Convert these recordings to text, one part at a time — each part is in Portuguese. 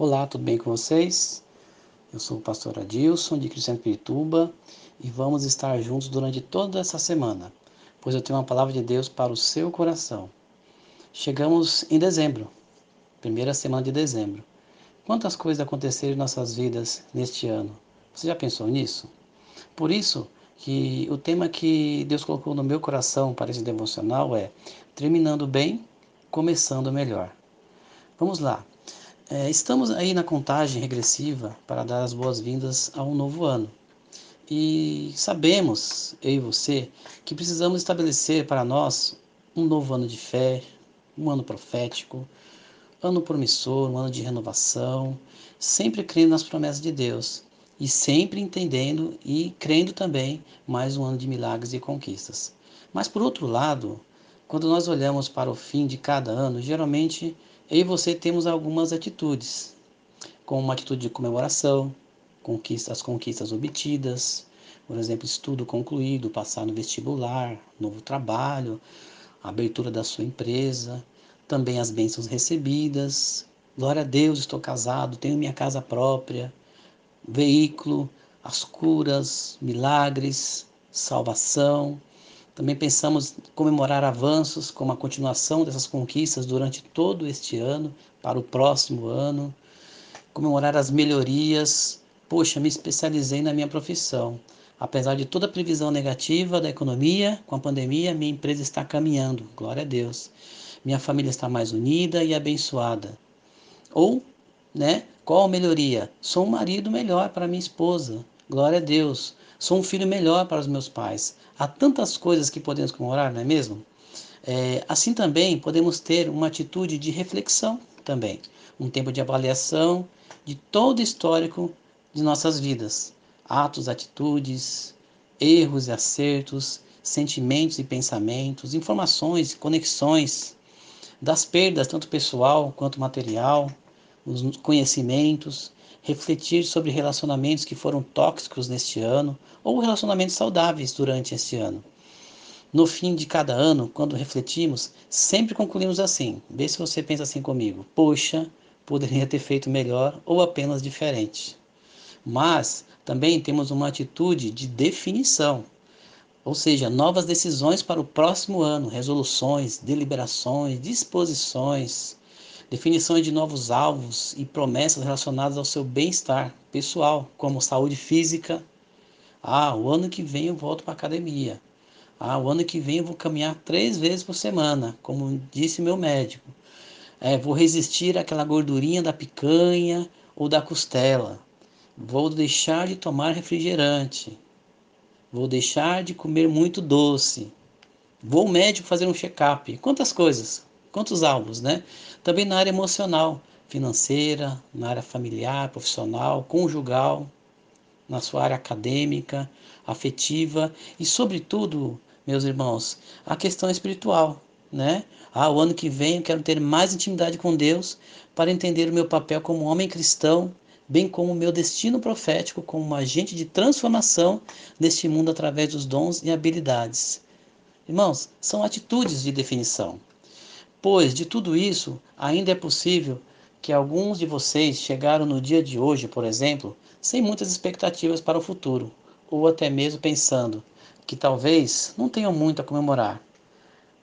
Olá, tudo bem com vocês? Eu sou o pastor Adilson de Cristiano Pirituba e vamos estar juntos durante toda essa semana, pois eu tenho uma palavra de Deus para o seu coração. Chegamos em dezembro, primeira semana de dezembro. Quantas coisas aconteceram em nossas vidas neste ano? Você já pensou nisso? Por isso que o tema que Deus colocou no meu coração para esse devocional é terminando bem, começando melhor. Vamos lá. É, estamos aí na contagem regressiva para dar as boas-vindas a um novo ano. E sabemos, eu e você, que precisamos estabelecer para nós um novo ano de fé, um ano profético, ano promissor, um ano de renovação, sempre crendo nas promessas de Deus e sempre entendendo e crendo também mais um ano de milagres e conquistas. Mas por outro lado, quando nós olhamos para o fim de cada ano, geralmente eu e você temos algumas atitudes, como uma atitude de comemoração, conquista, as conquistas obtidas, por exemplo, estudo concluído, passar no vestibular, novo trabalho, abertura da sua empresa, também as bênçãos recebidas. Glória a Deus, estou casado, tenho minha casa própria, veículo, as curas, milagres, salvação, também pensamos comemorar avanços como a continuação dessas conquistas durante todo este ano, para o próximo ano, comemorar as melhorias. Poxa, me especializei na minha profissão. Apesar de toda a previsão negativa da economia, com a pandemia, minha empresa está caminhando. Glória a Deus. Minha família está mais unida e abençoada. Ou, né, qual a melhoria? Sou um marido melhor para minha esposa. Glória a Deus. Sou um filho melhor para os meus pais. Há tantas coisas que podemos comemorar, não é mesmo? É, assim também podemos ter uma atitude de reflexão também, um tempo de avaliação de todo o histórico de nossas vidas, atos, atitudes, erros e acertos, sentimentos e pensamentos, informações, conexões, das perdas tanto pessoal quanto material, os conhecimentos, refletir sobre relacionamentos que foram tóxicos neste ano ou relacionamentos saudáveis durante este ano. No fim de cada ano, quando refletimos, sempre concluímos assim. Vê se você pensa assim comigo. Poxa, poderia ter feito melhor ou apenas diferente. Mas também temos uma atitude de definição, ou seja, novas decisões para o próximo ano, resoluções, deliberações, disposições, definições de novos alvos e promessas relacionadas ao seu bem-estar pessoal, como saúde física. Ah, o ano que vem eu volto para a academia. Ah, o ano que vem eu vou caminhar três vezes por semana, como disse meu médico. É, vou resistir àquela gordurinha da picanha ou da costela. Vou deixar de tomar refrigerante. Vou deixar de comer muito doce. Vou ao médico fazer um check-up. Quantas coisas? Quantos alvos, né? Também na área emocional, financeira, na área familiar, profissional, conjugal, na sua área acadêmica, afetiva e, sobretudo, meus irmãos, a questão espiritual, né? Ah, o ano que vem eu quero ter mais intimidade com Deus para entender o meu papel como homem cristão, bem como o meu destino profético como um agente de transformação neste mundo através dos dons e habilidades. Irmãos, são atitudes de definição. Pois de tudo isso, ainda é possível que alguns de vocês chegaram no dia de hoje, por exemplo, sem muitas expectativas para o futuro, ou até mesmo pensando que talvez não tenham muito a comemorar.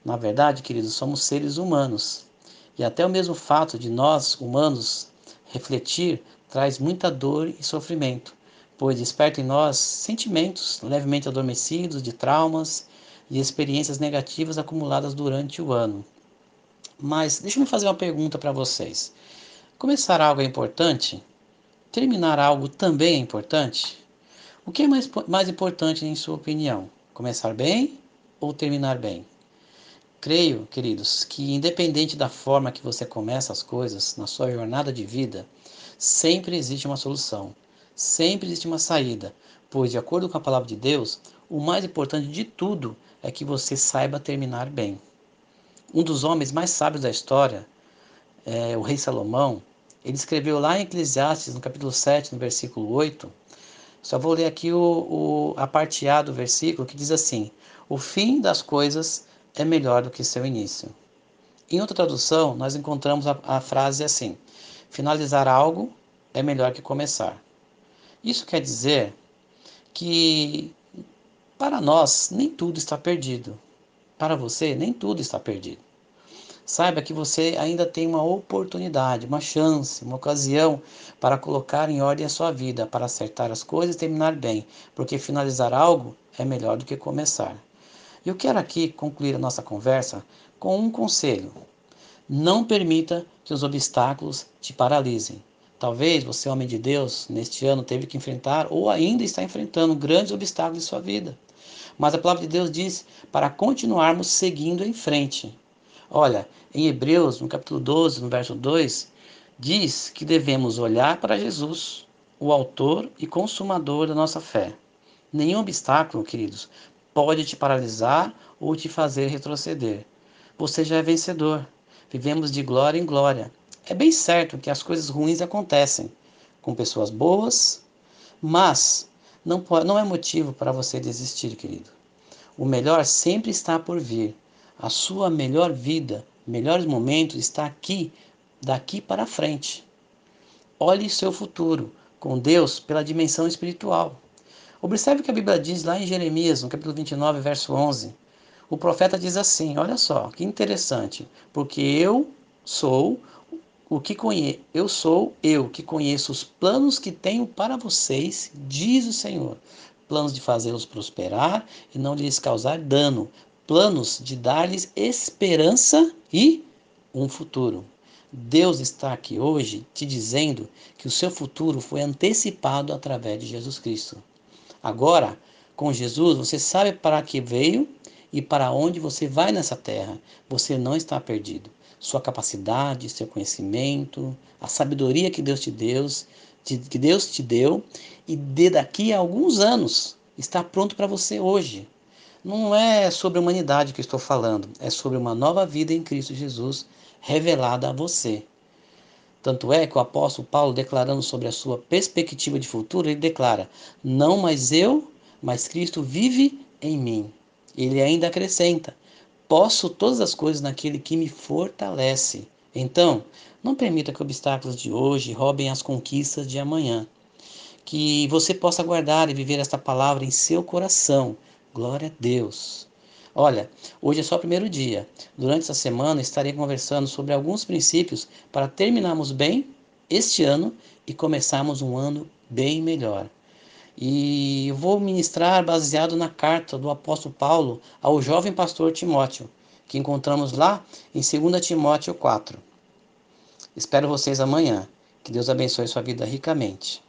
Na verdade, queridos, somos seres humanos. E até o mesmo fato de nós, humanos, refletir traz muita dor e sofrimento, pois desperta em nós sentimentos levemente adormecidos de traumas e experiências negativas acumuladas durante o ano. Mas deixa eu fazer uma pergunta para vocês. Começar algo é importante? Terminar algo também é importante? O que é mais, mais importante em sua opinião? Começar bem ou terminar bem? Creio, queridos, que independente da forma que você começa as coisas na sua jornada de vida, sempre existe uma solução, sempre existe uma saída, pois, de acordo com a palavra de Deus, o mais importante de tudo é que você saiba terminar bem. Um dos homens mais sábios da história, é, o rei Salomão, ele escreveu lá em Eclesiastes, no capítulo 7, no versículo 8. Só vou ler aqui o, o, a parte A do versículo que diz assim: O fim das coisas é melhor do que seu início. Em outra tradução, nós encontramos a, a frase assim: finalizar algo é melhor que começar. Isso quer dizer que para nós nem tudo está perdido. Para você, nem tudo está perdido. Saiba que você ainda tem uma oportunidade, uma chance, uma ocasião para colocar em ordem a sua vida, para acertar as coisas e terminar bem, porque finalizar algo é melhor do que começar. Eu quero aqui concluir a nossa conversa com um conselho. Não permita que os obstáculos te paralisem. Talvez você, homem de Deus, neste ano teve que enfrentar ou ainda está enfrentando grandes obstáculos em sua vida. Mas a palavra de Deus diz para continuarmos seguindo em frente. Olha, em Hebreus, no capítulo 12, no verso 2, diz que devemos olhar para Jesus, o autor e consumador da nossa fé. Nenhum obstáculo, queridos, pode te paralisar ou te fazer retroceder. Você já é vencedor. Vivemos de glória em glória. É bem certo que as coisas ruins acontecem com pessoas boas, mas não, não é motivo para você desistir, querido. O melhor sempre está por vir. A sua melhor vida, melhores momentos está aqui, daqui para frente. Olhe seu futuro com Deus pela dimensão espiritual. Observe o que a Bíblia diz lá em Jeremias, no capítulo 29, verso 11. O profeta diz assim: Olha só, que interessante, porque eu sou o que conheço, eu sou eu que conheço os planos que tenho para vocês, diz o Senhor. Planos de fazê-los prosperar e não lhes causar dano, planos de dar-lhes esperança e um futuro. Deus está aqui hoje te dizendo que o seu futuro foi antecipado através de Jesus Cristo. Agora, com Jesus, você sabe para que veio e para onde você vai nessa terra. Você não está perdido. Sua capacidade, seu conhecimento, a sabedoria que Deus te deu, que Deus te deu e de daqui a alguns anos está pronto para você hoje. Não é sobre a humanidade que estou falando, é sobre uma nova vida em Cristo Jesus revelada a você. Tanto é que o apóstolo Paulo, declarando sobre a sua perspectiva de futuro, ele declara: Não mais eu, mas Cristo vive em mim. Ele ainda acrescenta: Posso todas as coisas naquele que me fortalece. Então, não permita que obstáculos de hoje roubem as conquistas de amanhã. Que você possa guardar e viver esta palavra em seu coração. Glória a Deus. Olha, hoje é só o primeiro dia. Durante essa semana estarei conversando sobre alguns princípios para terminarmos bem este ano e começarmos um ano bem melhor. E vou ministrar baseado na carta do apóstolo Paulo ao jovem pastor Timóteo, que encontramos lá em 2 Timóteo 4. Espero vocês amanhã. Que Deus abençoe sua vida ricamente.